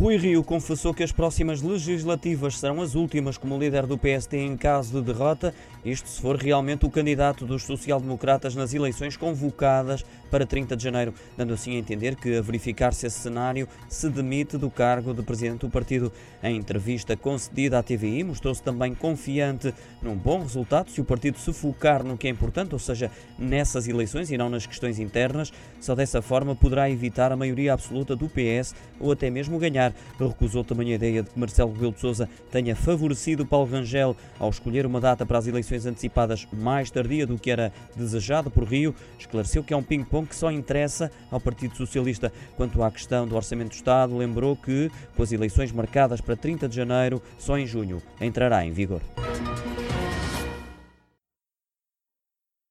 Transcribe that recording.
Rui Rio confessou que as próximas legislativas serão as últimas como líder do PSD em caso de derrota, isto se for realmente o candidato dos social-democratas nas eleições convocadas para 30 de janeiro, dando assim a entender que, a verificar-se esse cenário, se demite do cargo de presidente do partido. Em entrevista concedida à TVI, mostrou-se também confiante num bom resultado se o partido se focar no que é importante, ou seja, nessas eleições e não nas questões internas. Só dessa forma poderá evitar a maioria absoluta do PS ou até mesmo ganhar recusou também a ideia de que Marcelo Rebelo de Sousa tenha favorecido Paulo Rangel ao escolher uma data para as eleições antecipadas mais tardia do que era desejado por Rio. Esclareceu que é um ping-pong que só interessa ao Partido Socialista. Quanto à questão do Orçamento do Estado, lembrou que, com as eleições marcadas para 30 de janeiro, só em junho entrará em vigor.